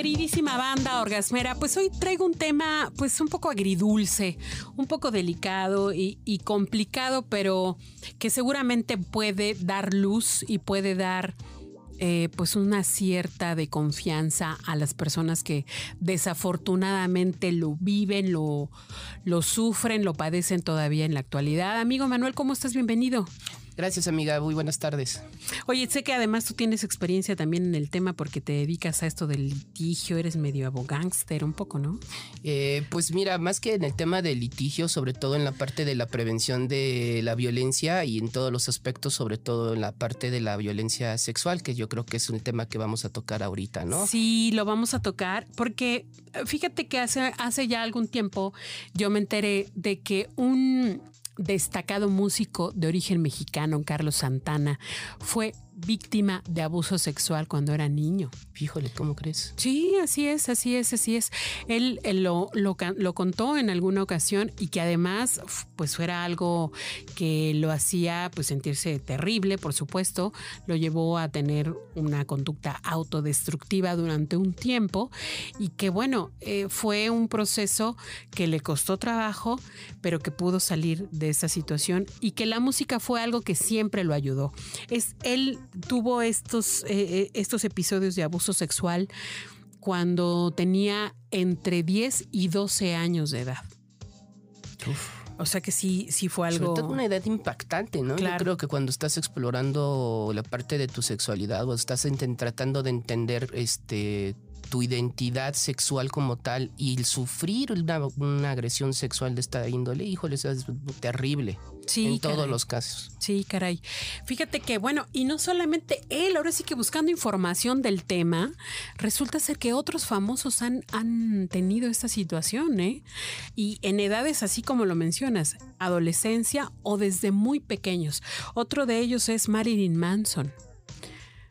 Queridísima banda orgasmera, pues hoy traigo un tema pues un poco agridulce, un poco delicado y, complicado, pero que seguramente puede dar luz y puede dar eh, pues una cierta de confianza a las personas que desafortunadamente lo viven, lo, lo sufren, lo padecen todavía en la actualidad. Amigo Manuel, ¿cómo estás? Bienvenido. Gracias, amiga. Muy buenas tardes. Oye, sé que además tú tienes experiencia también en el tema porque te dedicas a esto del litigio, eres medio abogánster un poco, ¿no? Eh, pues mira, más que en el tema del litigio, sobre todo en la parte de la prevención de la violencia y en todos los aspectos, sobre todo en la parte de la violencia sexual, que yo creo que es un tema que vamos a tocar ahorita, ¿no? Sí, lo vamos a tocar porque eh, fíjate que hace, hace ya algún tiempo yo me enteré de que un destacado músico de origen mexicano, Carlos Santana, fue víctima de abuso sexual cuando era niño. Híjole, ¿cómo crees? Sí, así es, así es, así es. Él, él lo, lo, lo, contó en alguna ocasión y que además pues fuera algo que lo hacía pues sentirse terrible, por supuesto, lo llevó a tener una conducta autodestructiva durante un tiempo y que bueno, eh, fue un proceso que le costó trabajo, pero que pudo salir de esa situación y que la música fue algo que siempre lo ayudó. Es él tuvo estos, eh, estos episodios de abuso sexual cuando tenía entre 10 y 12 años de edad. Uf. O sea que sí, sí fue algo. Sobre todo una edad impactante, ¿no? Claro. Yo creo que cuando estás explorando la parte de tu sexualidad o estás tratando de entender este tu identidad sexual como tal y el sufrir una, una, agresión sexual de esta índole, híjole, eso es terrible. Sí, en caray. todos los casos. Sí, caray. Fíjate que, bueno, y no solamente él, ahora sí que buscando información del tema, resulta ser que otros famosos han, han tenido esta situación, ¿eh? Y en edades así como lo mencionas, adolescencia o desde muy pequeños. Otro de ellos es Marilyn Manson.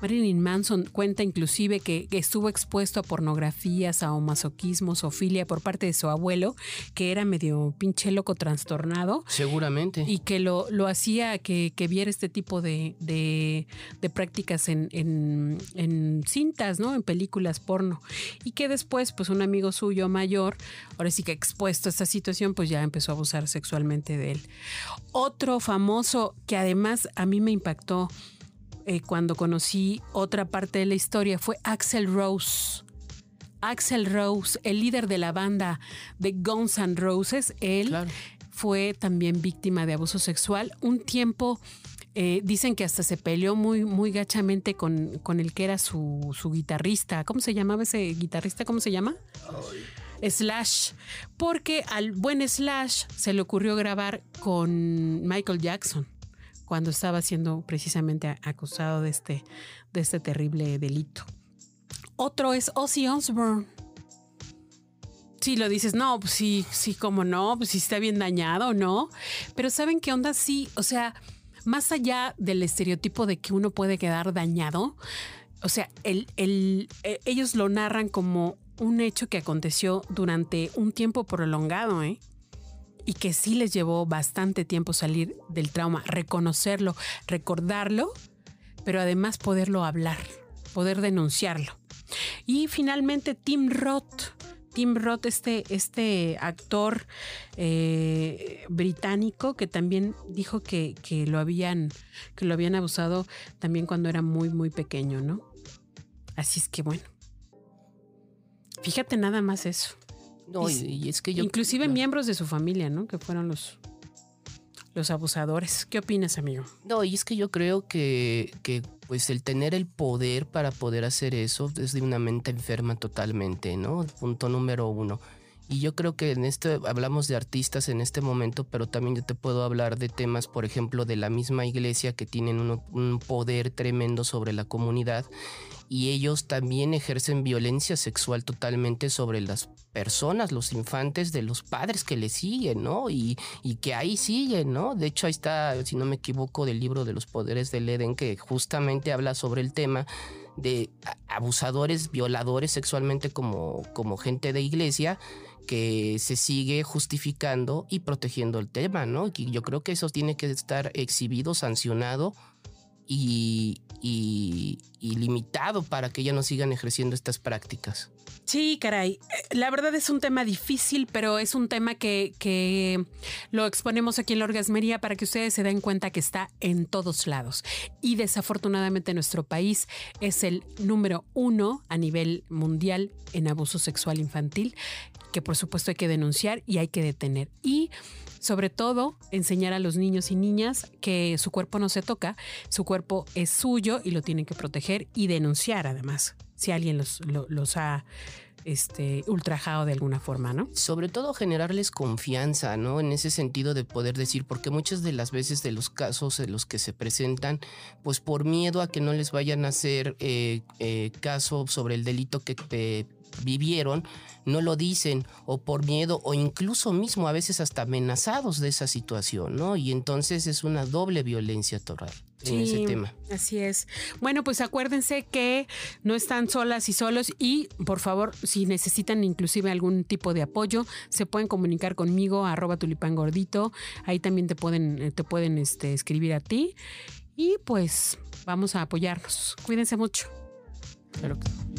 Marilyn Manson cuenta inclusive que, que, estuvo expuesto a pornografías, a masoquismo, zoofilia por parte de su abuelo, que era medio pinche loco trastornado. Seguramente. Y que lo, lo hacía que, que, viera este tipo de, de, de prácticas en, en, en, cintas, ¿no? En películas porno. Y que después, pues un amigo suyo mayor, ahora sí que expuesto a esta situación, pues ya empezó a abusar sexualmente de él. Otro famoso que además a mí me impactó eh, cuando conocí otra parte de la historia fue Axel Rose. Axel Rose, el líder de la banda de Guns N' Roses, él claro. fue también víctima de abuso sexual. Un tiempo eh, dicen que hasta se peleó muy, muy gachamente con, con el que era su, su, guitarrista. ¿Cómo se llamaba ese guitarrista? ¿Cómo se llama? Ay. Slash. Porque al buen Slash se le ocurrió grabar con Michael Jackson cuando estaba siendo precisamente acusado de este, de este terrible delito. Otro es Ozzy Osbourne. Si lo dices, no, pues sí, sí, como no, pues sí está bien dañado, ¿no? Pero ¿saben qué onda? Sí, o sea, más allá del estereotipo de que uno puede quedar dañado, o sea, el, el, eh, ellos lo narran como un hecho que aconteció durante un tiempo prolongado, ¿eh? Y que sí les llevó bastante tiempo salir del trauma, reconocerlo, recordarlo, pero además poderlo hablar, poder denunciarlo. Y finalmente Tim Roth. Tim Roth, este, este actor eh, británico que también dijo que, que, lo habían, que lo habían abusado también cuando era muy, muy pequeño, ¿no? Así es que bueno. Fíjate nada más eso. No, y, y, es que yo. Inclusive miembros de su familia, ¿no? Que fueron los, los abusadores. ¿Qué opinas, amigo? No, y es que yo creo que, que pues el tener el poder para poder hacer eso es de una mente enferma totalmente, ¿no? Punto número uno. Y yo creo que en este hablamos de artistas en este momento, pero también yo te puedo hablar de temas, por ejemplo, de la misma iglesia que tienen un, un poder tremendo sobre la comunidad y ellos también ejercen violencia sexual totalmente sobre las personas, los infantes de los padres que le siguen, ¿no? Y, y, que ahí siguen, ¿no? De hecho, ahí está, si no me equivoco, del libro de los poderes del Edén, que justamente habla sobre el tema de abusadores, violadores sexualmente como, como gente de iglesia que se sigue justificando y protegiendo el tema, ¿no? Y yo creo que eso tiene que estar exhibido, sancionado y, limitado para que ya no sigan ejerciendo estas prácticas. Sí, caray. Eh, la verdad es un tema difícil, pero es un tema que, que, lo exponemos aquí en la orgasmería para que ustedes se den cuenta que está en todos lados. Y desafortunadamente nuestro país es el número uno a nivel mundial en abuso sexual infantil, que por supuesto hay que denunciar y hay que detener. Y sobre todo, enseñar a los niños y niñas que su cuerpo no se toca, su cuerpo es suyo y lo tienen que proteger y denunciar además, si alguien los, ha este, ultrajado de alguna forma, ¿no? Sobre todo generarles confianza, ¿no? En ese sentido de poder decir, porque muchas de las veces de los casos en los que se presentan, pues por miedo a que no les vayan a hacer eh, eh, caso sobre el delito que te vivieron, no lo dicen o por miedo o incluso mismo a veces hasta amenazados de esa situación, ¿no? Y entonces es una doble violencia total. En ese tema. Así es. Bueno, pues acuérdense que no están solas y solos y por favor, si necesitan inclusive algún tipo de apoyo, se pueden comunicar conmigo arroba tulipán gordito. Ahí también te pueden, te pueden este, escribir a ti. Y pues vamos a apoyarnos. Cuídense mucho. Claro que